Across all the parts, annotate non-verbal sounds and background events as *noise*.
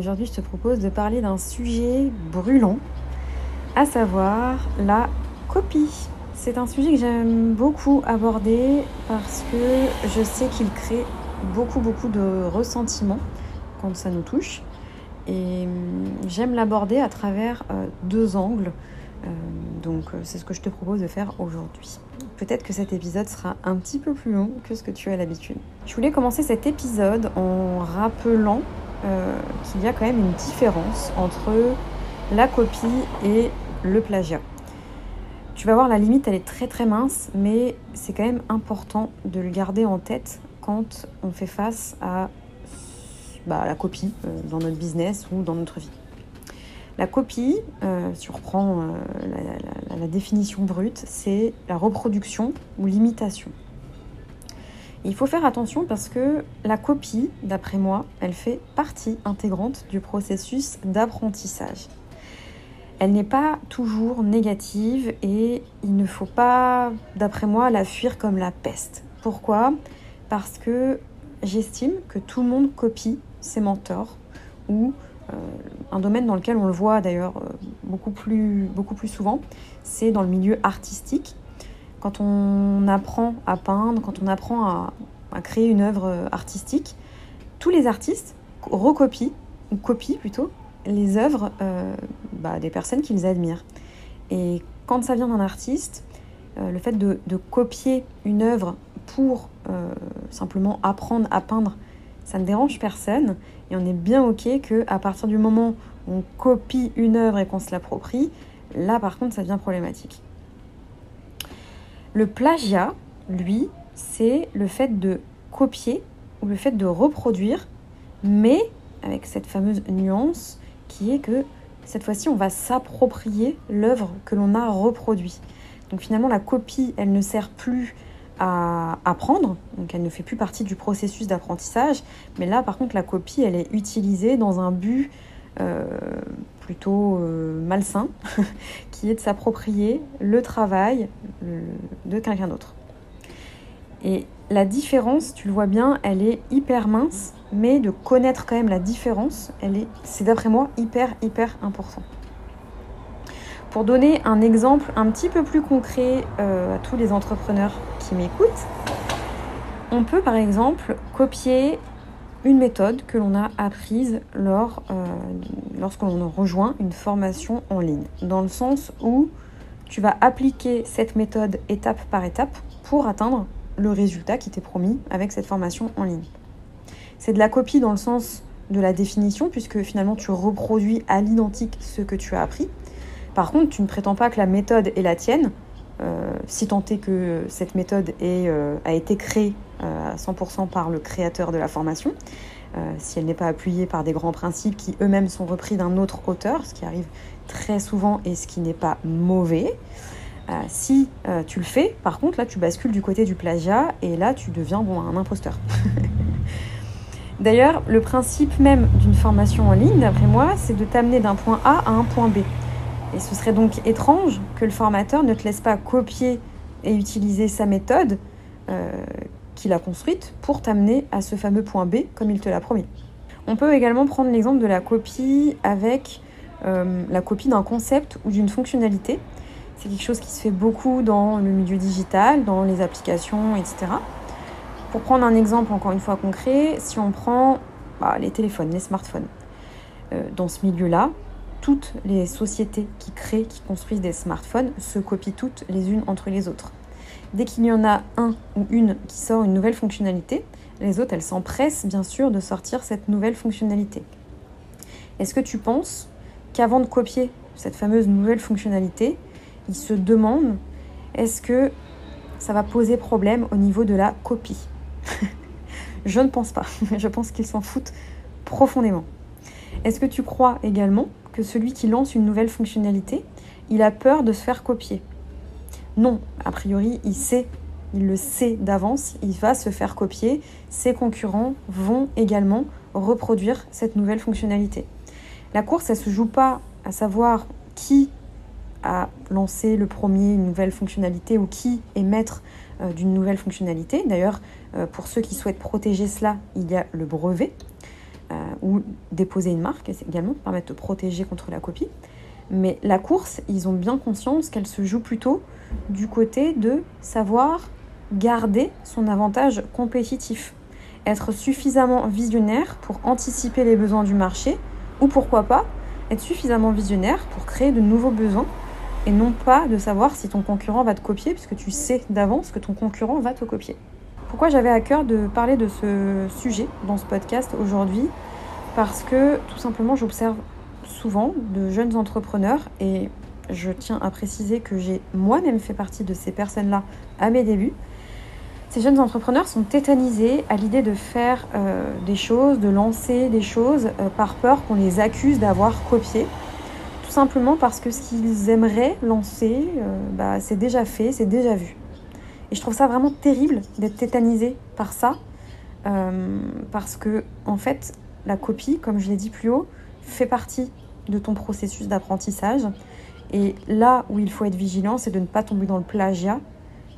Aujourd'hui je te propose de parler d'un sujet brûlant, à savoir la copie. C'est un sujet que j'aime beaucoup aborder parce que je sais qu'il crée beaucoup beaucoup de ressentiments quand ça nous touche. Et hum, j'aime l'aborder à travers euh, deux angles. Euh, donc euh, c'est ce que je te propose de faire aujourd'hui. Peut-être que cet épisode sera un petit peu plus long que ce que tu as l'habitude. Je voulais commencer cet épisode en rappelant euh, qu'il y a quand même une différence entre la copie et le plagiat. Tu vas voir, la limite, elle est très très mince, mais c'est quand même important de le garder en tête quand on fait face à bah, la copie euh, dans notre business ou dans notre vie. La copie, euh, si on reprend la, la définition brute, c'est la reproduction ou l'imitation. Il faut faire attention parce que la copie, d'après moi, elle fait partie intégrante du processus d'apprentissage. Elle n'est pas toujours négative et il ne faut pas, d'après moi, la fuir comme la peste. Pourquoi? Parce que j'estime que tout le monde copie ses mentors ou euh, un domaine dans lequel on le voit d'ailleurs euh, beaucoup plus, beaucoup plus souvent, c'est dans le milieu artistique quand on apprend à peindre, quand on apprend à, créer une œuvre artistique, tous les artistes recopient, ou copient plutôt, les œuvres euh, bah, des personnes qu'ils admirent. Et quand ça vient d'un artiste, euh, le fait de, copier une œuvre pour euh, simplement apprendre à peindre, ça ne dérange personne. Et on est bien OK qu'à partir du moment où on copie une œuvre et qu'on se l'approprie, là par contre ça devient problématique. Le plagiat, lui, c'est le fait de copier ou le fait de reproduire, mais avec cette fameuse nuance qui est que cette fois-ci, on va s'approprier l'œuvre que l'on a reproduite. Donc finalement, la copie, elle ne sert plus à apprendre, donc elle ne fait plus partie du processus d'apprentissage, mais là, par contre, la copie, elle est utilisée dans un but euh, plutôt euh, malsain, *laughs* qui est de s'approprier le travail de quelqu'un d'autre. Et la différence, tu le vois bien, elle est hyper mince, mais de connaître quand même la différence, c'est d'après moi hyper hyper important. Pour donner un exemple un petit peu plus concret euh, à tous les entrepreneurs qui m'écoutent, on peut par exemple copier une méthode que l'on a apprise lors, euh, lorsque l'on rejoint une formation en ligne, dans le sens où tu vas appliquer cette méthode étape par étape pour atteindre le résultat qui t'est promis avec cette formation en ligne. C'est de la copie dans le sens de la définition, puisque finalement tu reproduis à l'identique ce que tu as appris. Par contre, tu ne prétends pas que la méthode est la tienne, euh, si tant est que cette méthode euh, a été créée à 100% par le créateur de la formation, si elle n'est pas appuyée par des grands principes qui eux-mêmes sont repris d'un autre auteur, ce qui arrive très souvent et ce qui n'est pas mauvais. si tu le fais, par contre, là, tu bascules du côté du plagiat et là, tu deviens bon, un imposteur. *laughs* D'ailleurs, le principe même d'une formation en ligne, d'après moi, c'est de t'amener d'un point A à un point B. Et ce serait donc étrange que le formateur ne te laisse pas copier et utiliser sa méthode euh, qu'il a construite pour t'amener à ce fameux point B comme il te l'a promis. On peut également prendre l'exemple de la copie avec euh, la copie d'un concept ou d'une fonctionnalité. C'est quelque chose qui se fait beaucoup dans le milieu digital, dans les applications, etc. Pour prendre un exemple encore une fois concret, si on prend bah, les téléphones, les smartphones, euh, dans ce milieu-là, toutes les sociétés qui créent, qui construisent des smartphones se copient toutes les unes entre les autres. Dès qu'il y en a un ou une qui sort une nouvelle fonctionnalité, les autres, elles s'empressent bien sûr de sortir cette nouvelle fonctionnalité. Est-ce que tu penses qu'avant de copier cette fameuse nouvelle fonctionnalité, ils se demandent est-ce que ça va poser problème au niveau de la copie? *laughs* Je ne pense pas. *laughs* Je pense qu'ils s'en foutent profondément. Est-ce que tu crois également que celui qui lance une nouvelle fonctionnalité, il a peur de se faire copier? Non, a priori, il sait, il le sait d'avance, il va se faire copier, ses concurrents vont également reproduire cette nouvelle fonctionnalité. La course, elle se joue pas à savoir qui a lancé le premier une nouvelle fonctionnalité ou qui est maître euh, d'une nouvelle fonctionnalité. D'ailleurs, euh, pour ceux qui souhaitent protéger cela, il y a le brevet euh, ou déposer une marque également permettre de protéger contre la copie. Mais la course, ils ont bien conscience qu'elle se joue plutôt du côté de savoir garder son avantage compétitif, être suffisamment visionnaire pour anticiper les besoins du marché ou pourquoi pas être suffisamment visionnaire pour créer de nouveaux besoins et non pas de savoir si ton concurrent va te copier, puisque tu sais d'avance que ton concurrent va te copier. Pourquoi j'avais à cœur de parler de ce sujet dans ce podcast aujourd'hui? Parce que tout simplement j'observe souvent de jeunes entrepreneurs et je tiens à préciser que j'ai moi-même fait partie de ces personnes-là à mes débuts. Ces jeunes entrepreneurs sont tétanisés à l'idée de faire euh, des choses, de lancer des choses euh, par peur qu'on les accuse d'avoir copié tout simplement parce que ce qu'ils aimeraient lancer, euh, bah, c'est déjà fait, c'est déjà vu. Et je trouve ça vraiment terrible d'être tétanisé par ça, parce que en fait, la copie, comme je l'ai dit plus haut, fait partie de ton processus d'apprentissage. Et là où il faut être vigilant, c'est de ne pas tomber dans le plagiat,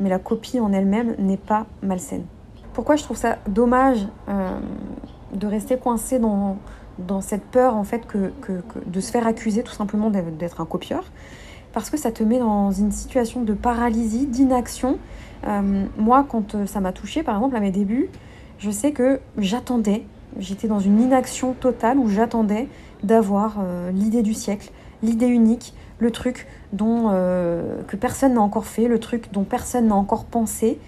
mais la copie en elle-même n'est pas malsaine. Pourquoi je trouve ça dommage euh, de rester coincé dans, dans cette peur en fait que, de se faire accuser tout simplement d'être un copieur? Parce que ça te met dans une situation de paralysie, d'inaction. Euh, moi, quand euh, ça m'a touché, par exemple, à mes débuts, je sais que j'attendais, j'étais dans une inaction totale où j'attendais d'avoir euh, l'idée du siècle, l'idée unique, le truc dont que personne n'a encore fait, le truc dont personne n'a encore pensé.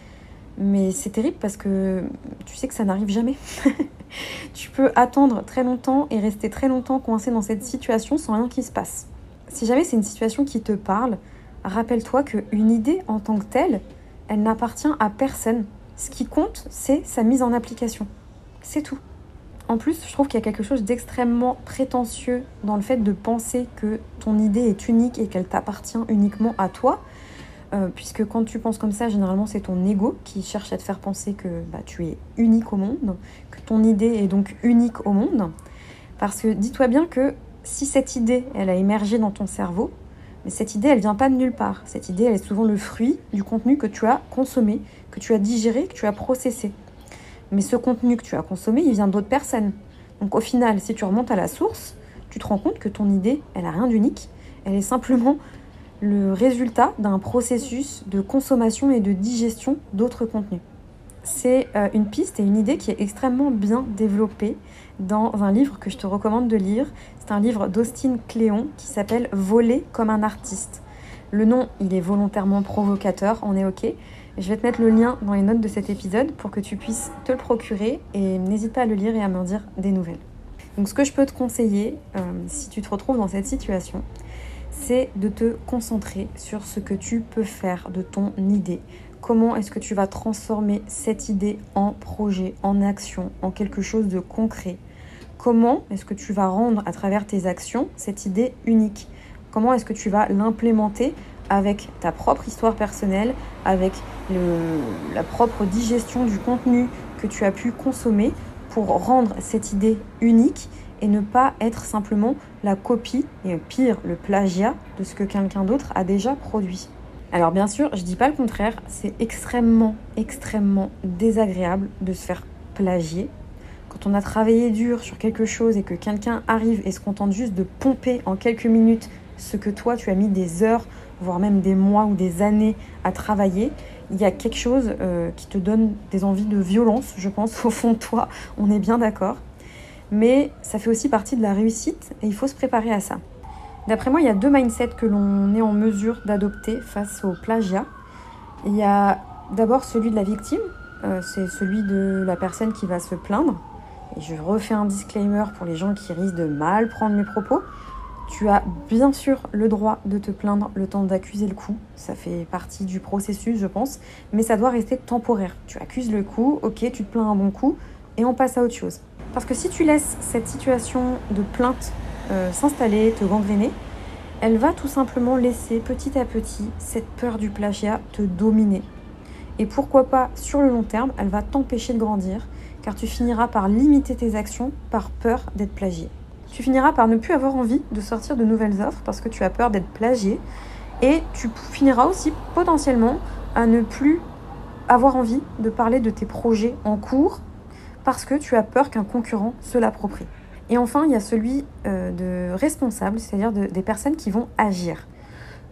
Mais c'est terrible parce que tu sais que ça n'arrive jamais. *laughs* tu peux attendre très longtemps et rester très longtemps coincé dans cette situation sans rien qui se passe. Si jamais c'est une situation qui te parle, rappelle-toi qu'une idée en tant que telle, elle n'appartient à personne. Ce qui compte, c'est sa mise en application. C'est tout. En plus, je trouve qu'il y a quelque chose d'extrêmement prétentieux dans le fait de penser que ton idée est unique et qu'elle t'appartient uniquement à toi. Euh, puisque quand tu penses comme ça, généralement c'est ton ego qui cherche à te faire penser que bah, tu es unique au monde, que ton idée est donc unique au monde. Parce que dis-toi bien que si cette idée, elle a émergé dans ton cerveau, mais cette idée, elle vient pas de nulle part. Cette idée, elle est souvent le fruit du contenu que tu as consommé, que tu as digéré, que tu as processé. Mais ce contenu que tu as consommé, il vient d'autres personnes. Donc au final, si tu remontes à la source, tu te rends compte que ton idée, elle a rien d'unique. Elle est simplement le résultat d'un processus de consommation et de digestion d'autres contenus. C'est euh, une piste et une idée qui est extrêmement bien développée dans un livre que je te recommande de lire. C'est un livre d'Austin Cléon qui s'appelle Voler comme un artiste. Le nom, il est volontairement provocateur, on est ok. Je vais te mettre le lien dans les notes de cet épisode pour que tu puisses te le procurer et n'hésite pas à le lire et à m'en dire des nouvelles. Donc ce que je peux te conseiller, euh, si tu te retrouves dans cette situation, c'est de te concentrer sur ce que tu peux faire de ton idée. Comment est-ce que tu vas transformer cette idée en projet, en action, en quelque chose de concret? Comment est-ce que tu vas rendre à travers tes actions cette idée unique? Comment est-ce que tu vas l'implémenter avec ta propre histoire personnelle, avec la propre digestion du contenu que tu as pu consommer pour rendre cette idée unique et ne pas être simplement la copie, et pire, le plagiat de ce que quelqu'un d'autre a déjà produit. Alors bien sûr, je dis pas le contraire, c'est extrêmement, extrêmement désagréable de se faire plagier. Quand on a travaillé dur sur quelque chose et que quelqu'un arrive et se contente juste de pomper en quelques minutes ce que toi tu as mis des heures, voire même des mois ou des années à travailler, il y a quelque chose euh, qui te donne des envies de violence, je pense, *laughs* au fond de toi, on est bien d'accord mais ça fait aussi partie de la réussite et il faut se préparer à ça. D'après moi, il y a deux mindsets que l'on est en mesure d'adopter face au plagiat. Il y a d'abord celui de la victime, euh, c'est celui de la personne qui va se plaindre. Et je refais un disclaimer pour les gens qui risquent de mal prendre mes propos. Tu as bien sûr le droit de te plaindre le temps d'accuser le coup. Ça fait partie du processus, je pense. Mais ça doit rester temporaire. Tu accuses le coup, ok, tu te plains un bon coup, et on passe à autre chose. Parce que si tu laisses cette situation de plainte euh, s'installer, te gangréner, elle va tout simplement laisser petit à petit cette peur du plagiat te dominer. Et pourquoi pas, sur le long terme, elle va t'empêcher de grandir, car tu finiras par limiter tes actions par peur d'être plagié. Tu finiras par ne plus avoir envie de sortir de nouvelles offres parce que tu as peur d'être plagié. Et tu finiras aussi potentiellement à ne plus avoir envie de parler de tes projets en cours parce que tu as peur qu'un concurrent se l'approprie. Et enfin, il y a celui euh, de responsable, c'est-à-dire des personnes qui vont agir.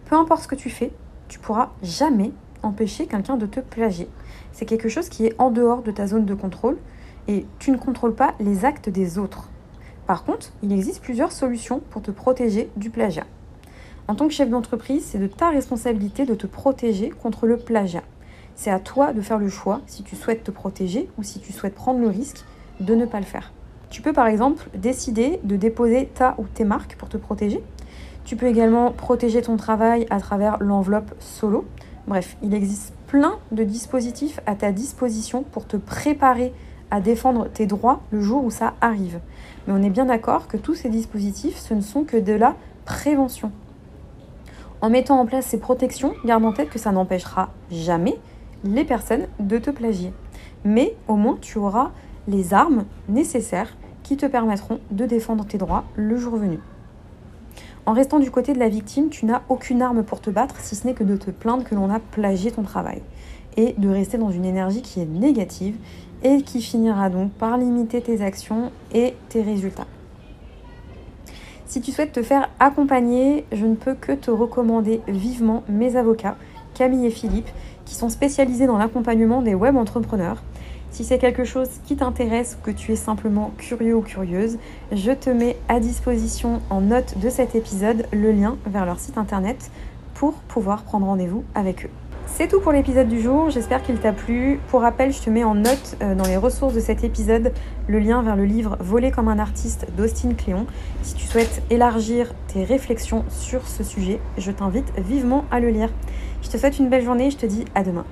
Peu importe ce que tu fais, tu pourras jamais empêcher quelqu'un de te plagier. C'est quelque chose qui est en dehors de ta zone de contrôle et tu ne contrôles pas les actes des autres. Par contre, il existe plusieurs solutions pour te protéger du plagiat. En tant que chef d'entreprise, c'est de ta responsabilité de te protéger contre le plagiat. C'est à toi de faire le choix si tu souhaites te protéger ou si tu souhaites prendre le risque de ne pas le faire. Tu peux par exemple décider de déposer ta ou tes marques pour te protéger. Tu peux également protéger ton travail à travers l'enveloppe solo. Bref, il existe plein de dispositifs à ta disposition pour te préparer à défendre tes droits le jour où ça arrive. Mais on est bien d'accord que tous ces dispositifs, ce ne sont que de la prévention. En mettant en place ces protections, garde en tête que ça n'empêchera jamais les personnes de te plagier. Mais au moins, tu auras les armes nécessaires qui te permettront de défendre tes droits le jour venu. En restant du côté de la victime, tu n'as aucune arme pour te battre si ce n'est que de te plaindre que l'on a plagié ton travail et de rester dans une énergie qui est négative et qui finira donc par limiter tes actions et tes résultats. Si tu souhaites te faire accompagner, je ne peux que te recommander vivement mes avocats, Camille et Philippe, qui sont spécialisés dans l'accompagnement des web entrepreneurs. Si c'est quelque chose qui t'intéresse ou que tu es simplement curieux ou curieuse, je te mets à disposition en note de cet épisode le lien vers leur site internet pour pouvoir prendre rendez-vous avec eux. C'est tout pour l'épisode du jour, j'espère qu'il t'a plu. Pour rappel, je te mets en note euh, dans les ressources de cet épisode le lien vers le livre Voler comme un artiste d'Austin Cléon. Si tu souhaites élargir tes réflexions sur ce sujet, je t'invite vivement à le lire. Je te souhaite une belle journée et je te dis à demain.